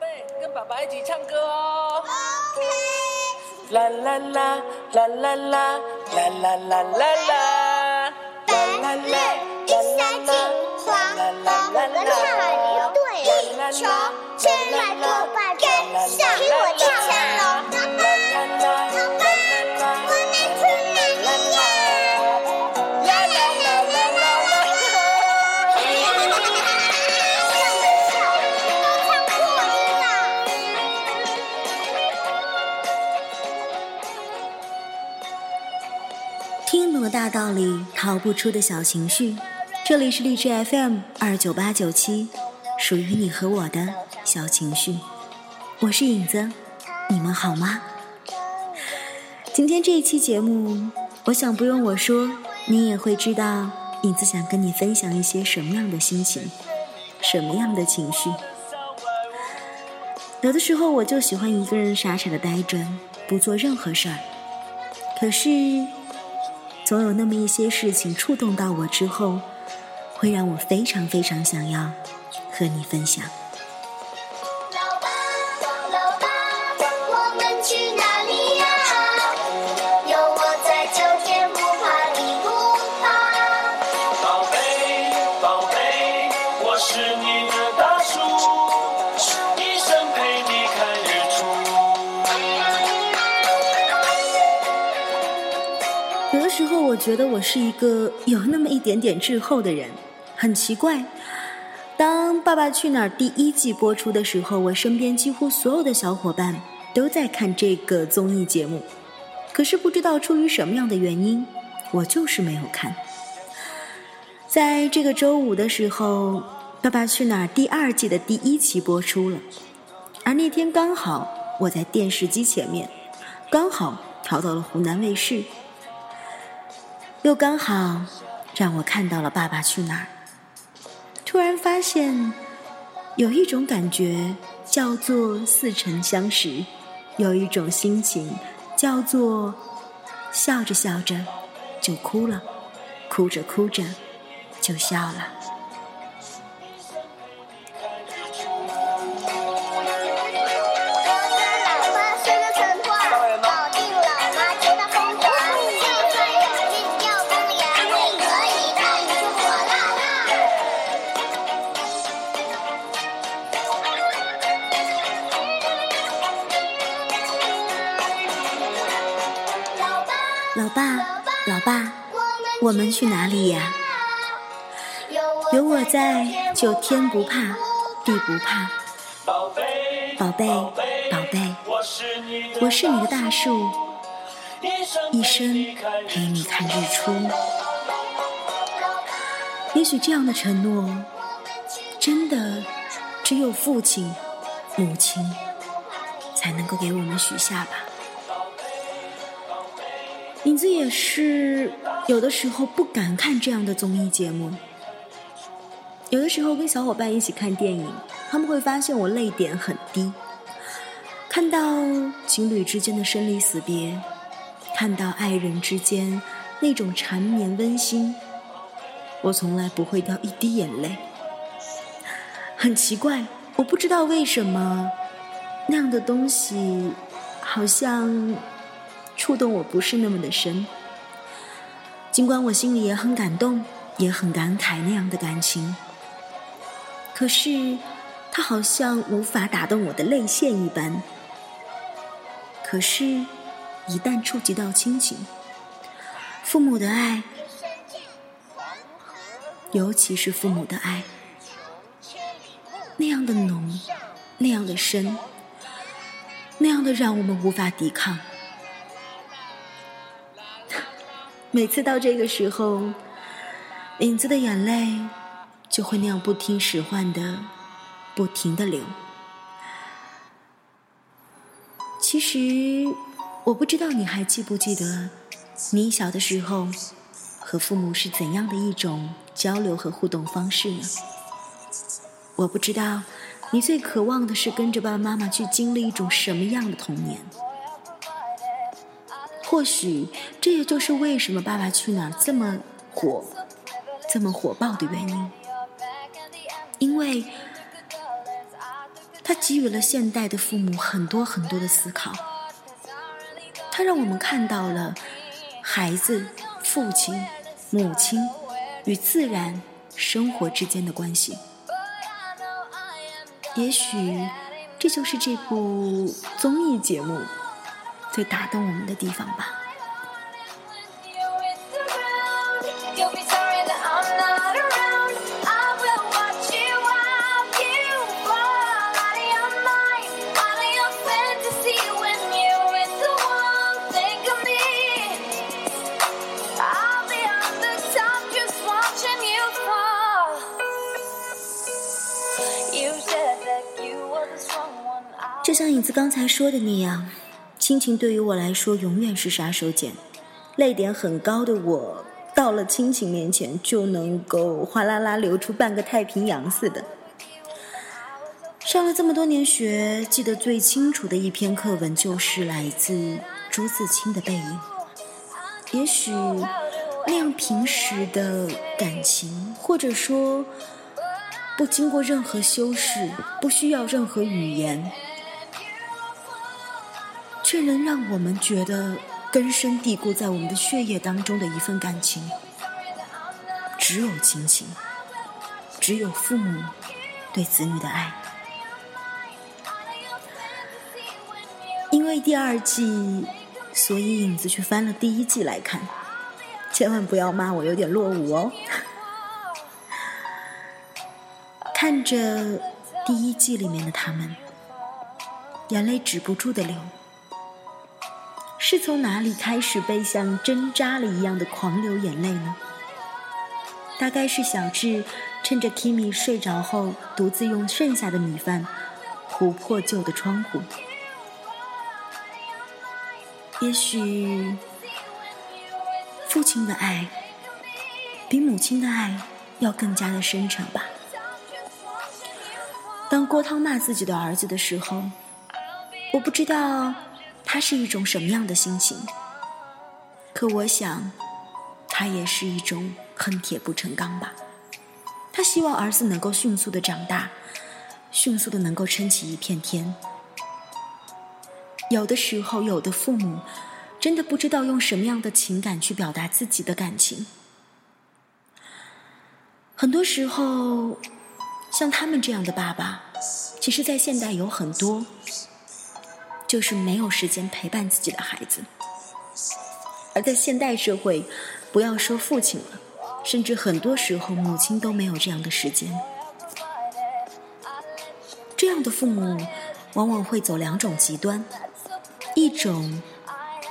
贝，跟爸爸一起唱歌哦。啦啦啦啦啦啦啦啦啦啦啦，白日依山尽，黄河入海对，穷听懂的大道理，逃不出的小情绪。这里是荔枝 FM 二九八九七，属于你和我的小情绪。我是影子，你们好吗？今天这一期节目，我想不用我说，你也会知道，影子想跟你分享一些什么样的心情，什么样的情绪。有的时候，我就喜欢一个人傻傻的呆着，不做任何事儿。可是。总有那么一些事情触动到我之后，会让我非常非常想要和你分享。觉得我是一个有那么一点点滞后的人，很奇怪。当《爸爸去哪儿》第一季播出的时候，我身边几乎所有的小伙伴都在看这个综艺节目，可是不知道出于什么样的原因，我就是没有看。在这个周五的时候，《爸爸去哪儿》第二季的第一期播出了，而那天刚好我在电视机前面，刚好调到了湖南卫视。又刚好让我看到了《爸爸去哪儿》，突然发现有一种感觉叫做似曾相识，有一种心情叫做笑着笑着就哭了，哭着哭着就笑了。我们去哪里呀？有我在，就天不怕地不怕。宝贝，宝贝，宝贝，我是你的大树，一生陪你看日出。。也许这样的承诺，真的只有父亲、母亲才能够给我们许下吧。影子也是有的时候不敢看这样的综艺节目，有的时候跟小伙伴一起看电影，他们会发现我泪点很低。看到情侣之间的生离死别，看到爱人之间那种缠绵温馨，我从来不会掉一滴眼泪。很奇怪，我不知道为什么那样的东西好像触动我不是那么的深。尽管我心里也很感动，也很感慨那样的感情，可是它好像无法打动我的泪腺一般。可是，一旦触及到亲情，父母的爱，尤其是父母的爱，那样的浓，那样的深，那样的让我们无法抵抗。每次到这个时候，影子的眼泪就会那样不听使唤的，不停的流。其实，我不知道你还记不记得，你小的时候和父母是怎样的一种交流和互动方式呢？我不知道你最渴望的是跟着爸爸妈妈去经历一种什么样的童年。或许这也就是为什么《爸爸去哪儿》这么火、这么火爆的原因，因为它给予了现代的父母很多很多的思考。它让我们看到了孩子、父亲、母亲与自然生活之间的关系。也许，这就是这部综艺节目最打动我们的地方吧。就像影子刚才说的那样，亲情对于我来说永远是杀手锏。泪点很高的我，到了亲情面前就能够哗啦啦流出半个太平洋似的。上了这么多年学，记得最清楚的一篇课文就是来自朱自清的《背影》。也许那样平时的感情，或者说不经过任何修饰，不需要任何语言。却能让我们觉得根深蒂固在我们的血液当中的一份感情，只有亲情，只有父母对子女的爱。因为第二季，所以影子去翻了第一季来看，千万不要骂我有点落伍哦。看着第一季里面的他们，眼泪止不住的流。是从哪里开始被像针扎了一样的狂流眼泪呢？大概是小智趁着 Kimi 睡着后，独自用剩下的米饭糊破旧的窗户。也许父亲的爱比母亲的爱要更加的深沉吧。当郭涛骂自己的儿子的时候，我不知道。他是一种什么样的心情？可我想，他也是一种恨铁不成钢吧。他希望儿子能够迅速的长大，迅速的能够撑起一片天。有的时候，有的父母真的不知道用什么样的情感去表达自己的感情。很多时候，像他们这样的爸爸，其实在现代有很多。就是没有时间陪伴自己的孩子，而在现代社会，不要说父亲了，甚至很多时候母亲都没有这样的时间。这样的父母往往会走两种极端，一种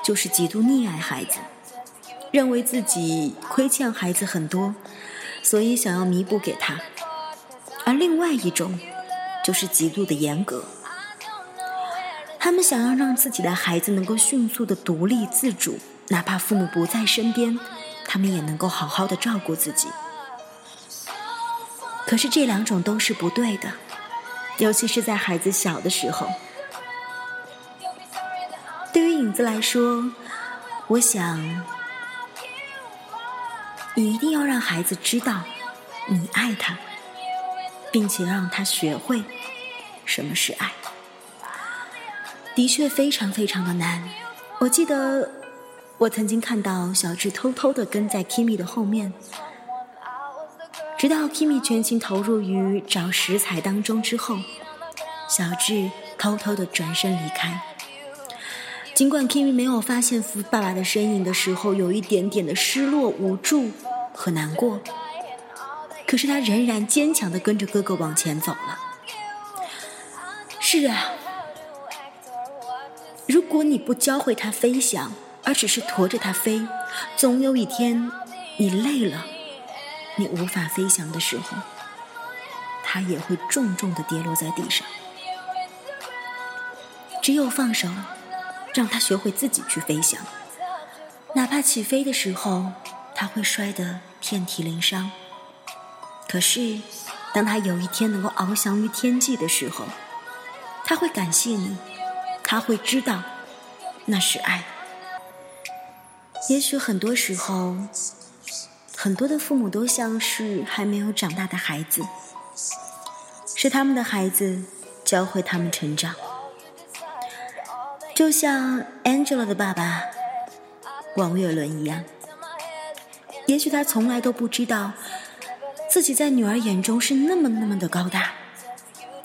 就是极度溺爱孩子，认为自己亏欠孩子很多，所以想要弥补给他；而另外一种就是极度的严格。他们想要让自己的孩子能够迅速的独立自主，哪怕父母不在身边，他们也能够好好的照顾自己。可是这两种都是不对的，尤其是在孩子小的时候。对于影子来说，我想，你一定要让孩子知道你爱他，并且让他学会什么是爱。的确非常非常的难。我记得我曾经看到小智偷偷的跟在 Kimi 的后面，直到 Kimi 全情投入于找食材当中之后，小智偷偷的转身离开。尽管 Kimi 没有发现福爸爸的身影的时候，有一点点的失落、无助和难过，可是他仍然坚强的跟着哥哥往前走了。是啊。如果你不教会它飞翔，而只是驮着它飞，总有一天你累了，你无法飞翔的时候，它也会重重的跌落在地上。只有放手，让它学会自己去飞翔，哪怕起飞的时候它会摔得遍体鳞伤。可是，当它有一天能够翱翔于天际的时候，它会感谢你。他会知道，那是爱。也许很多时候，很多的父母都像是还没有长大的孩子，是他们的孩子教会他们成长。就像 Angela 的爸爸王岳伦一样，也许他从来都不知道自己在女儿眼中是那么那么的高大，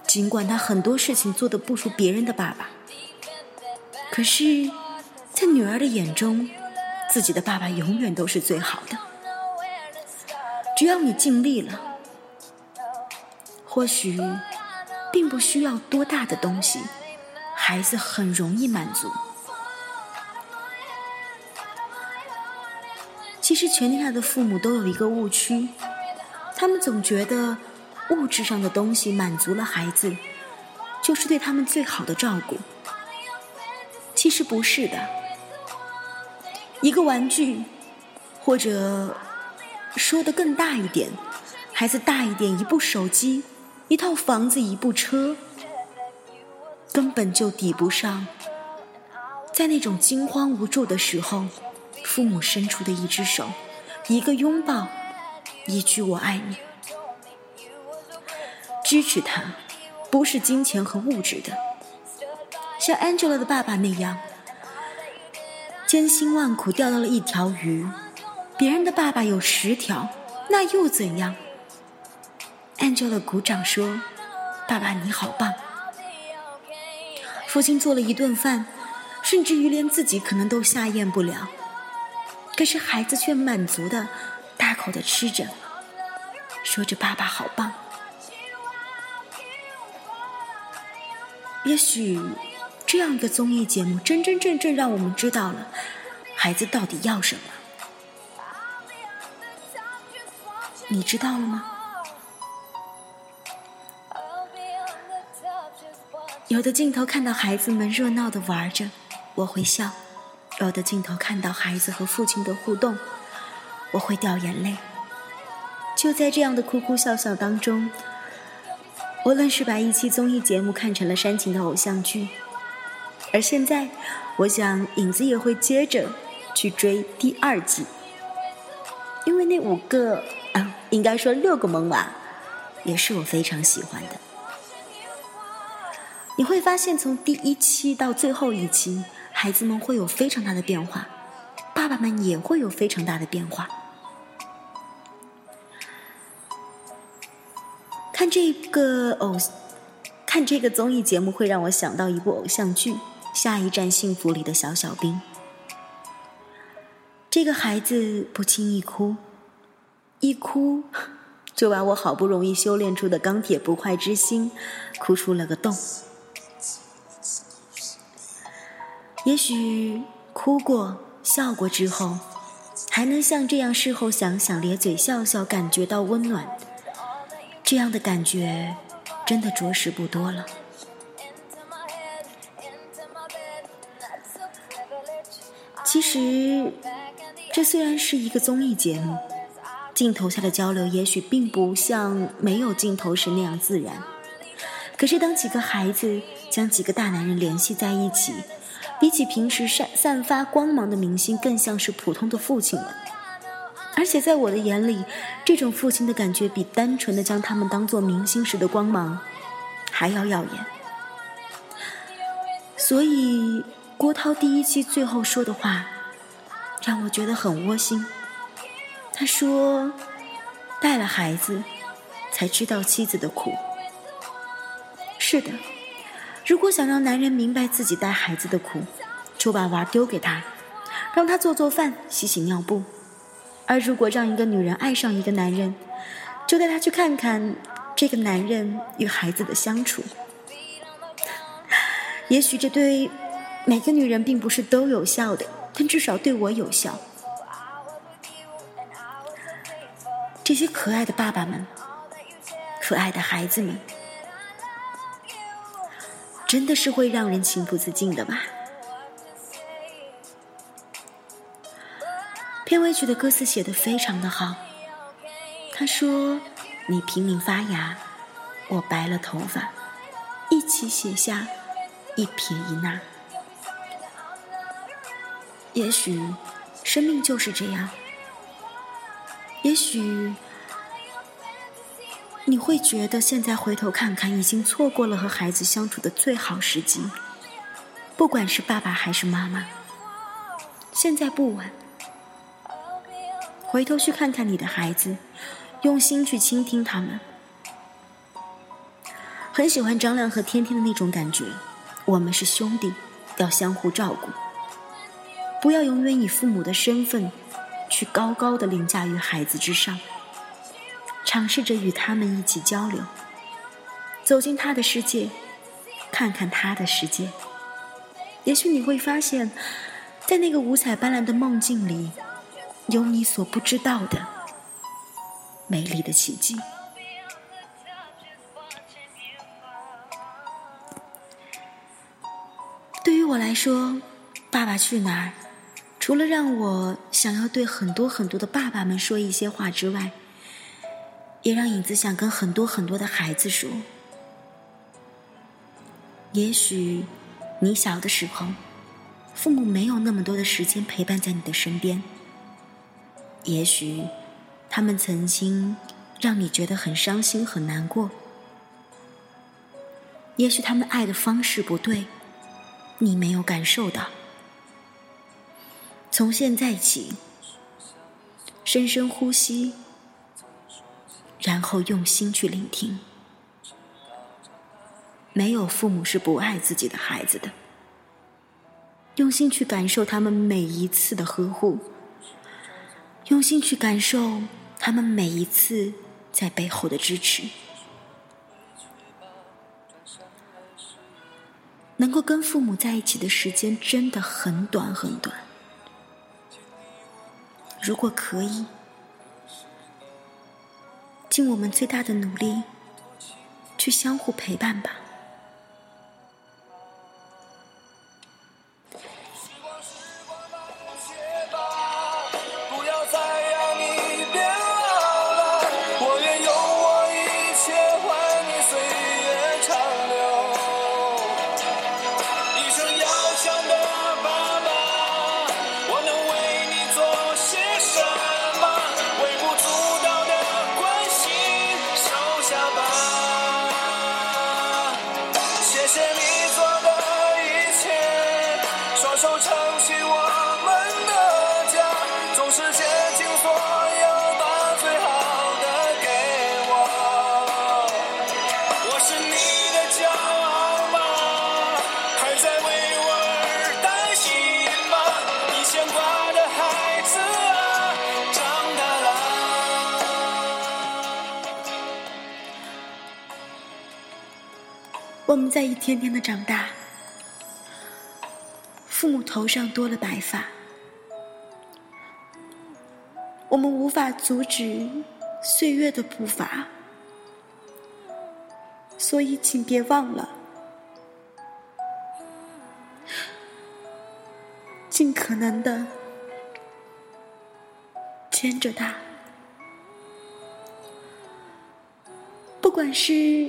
尽管他很多事情做的不如别人的爸爸，可是，在女儿的眼中，自己的爸爸永远都是最好的。只要你尽力了，或许并不需要多大的东西，孩子很容易满足。其实，全天下的父母都有一个误区，他们总觉得物质上的东西满足了孩子，就是对他们最好的照顾。其实不是的，一个玩具，或者。说的更大一点，孩子大一点，一部手机，一套房子，一部车，根本就抵不上，在那种惊慌无助的时候，父母伸出的一只手，一个拥抱，一句“我爱你”，支持他，不是金钱和物质的，像 Angela 的爸爸那样，千辛万苦钓到了一条鱼。别人的爸爸有十条，那又怎样？Angela 鼓掌说：“爸爸你好棒。”父亲做了一顿饭，甚至于连自己可能都下咽不了，可是孩子却满足的大口的吃着，说着：“爸爸好棒。”也许这样一个综艺节目，真真正正让我们知道了孩子到底要什么。你知道了吗？有的镜头看到孩子们热闹的玩着，我会笑；有的镜头看到孩子和父亲的互动，我会掉眼泪。就在这样的哭哭笑笑当中，无论是把一期综艺节目看成了煽情的偶像剧，而现在，我想影子也会接着去追第二季，因为那五个啊。应该说六个萌娃，也是我非常喜欢的。你会发现，从第一期到最后一期，孩子们会有非常大的变化，爸爸们也会有非常大的变化。看这个偶，看这个综艺节目，会让我想到一部偶像剧《下一站幸福》里的小小兵。这个孩子不轻易哭。一哭，就把我好不容易修炼出的钢铁不坏之心，哭出了个洞。也许哭过、笑过之后，还能像这样事后想想咧嘴笑笑，感觉到温暖。这样的感觉，真的着实不多了。实，这虽然是一个综艺节目。镜头下的交流也许并不像没有镜头时那样自然，可是当几个孩子将几个大男人联系在一起，比起平时散散发光芒的明星，更像是普通的父亲了。而且在我的眼里，这种父亲的感觉比单纯的将他们当做明星时的光芒还要耀眼。所以郭涛第一期最后说的话，让我觉得很窝心。他说：“带了孩子，才知道妻子的苦。是的，如果想让男人明白自己带孩子的苦，就把娃丢给他，让他做做饭、洗洗尿布；而如果让一个女人爱上一个男人，就带他去看看这个男人与孩子的相处。也许这对每个女人并不是都有效的，但至少对我有效。”这些可爱的爸爸们，可爱的孩子们，真的是会让人情不自禁的吧？片尾曲的歌词写的非常的好。他说：“你拼命发芽，我白了头发，一起写下一撇一捺。也许，生命就是这样。”也许，你会觉得现在回头看看，已经错过了和孩子相处的最好时机。不管是爸爸还是妈妈，现在不晚。回头去看看你的孩子，用心去倾听他们。很喜欢张亮和天天的那种感觉，我们是兄弟，要相互照顾。不要永远以父母的身份，去高高的凌驾于孩子之上。尝试着与他们一起交流，走进他的世界，看看他的世界。也许你会发现，在那个五彩斑斓的梦境里，有你所不知道的美丽的奇迹。对于我来说，《爸爸去哪儿》除了让我想要对很多很多的爸爸们说一些话之外，也让影子想跟很多很多的孩子说：也许你小的时候，父母没有那么多的时间陪伴在你的身边；也许他们曾经让你觉得很伤心、很难过；也许他们爱的方式不对，你没有感受到。从现在起，深深呼吸。然后用心去聆听。没有父母是不爱自己的孩子的。用心去感受他们每一次的呵护，用心去感受他们每一次在背后的支持。能够跟父母在一起的时间真的很短很短。如果可以。尽我们最大的努力，去相互陪伴吧。我们在一天天的长大，父母头上多了白发，我们无法阻止岁月的步伐，所以请别忘了，尽可能的牵着他，不管是。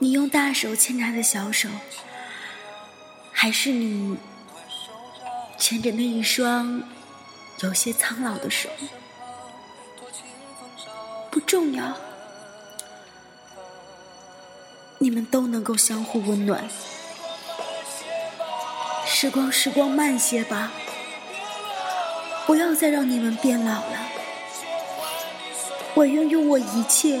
你用大手牵他的小手，还是你牵着那一双有些苍老的手，不重要，你们都能够相互温暖。时光，时光慢些吧，不要再让你们变老了。我愿用我一切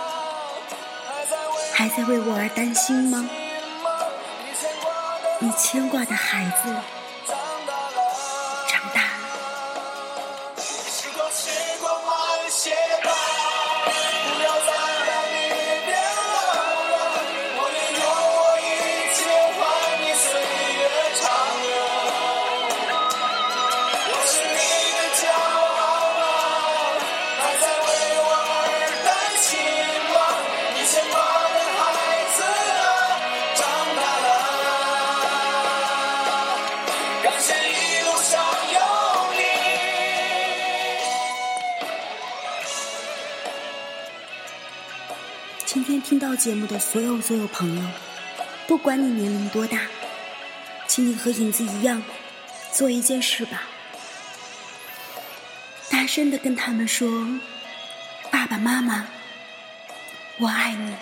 还在为我而担心吗？你牵挂的孩子。长大了。时光，时光慢些吧。听到节目的所有所有朋友，不管你年龄多大，请你和影子一样，做一件事吧，大声的跟他们说：“爸爸妈妈，我爱你。”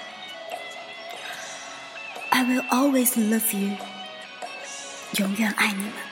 I will always love you，永远爱你们。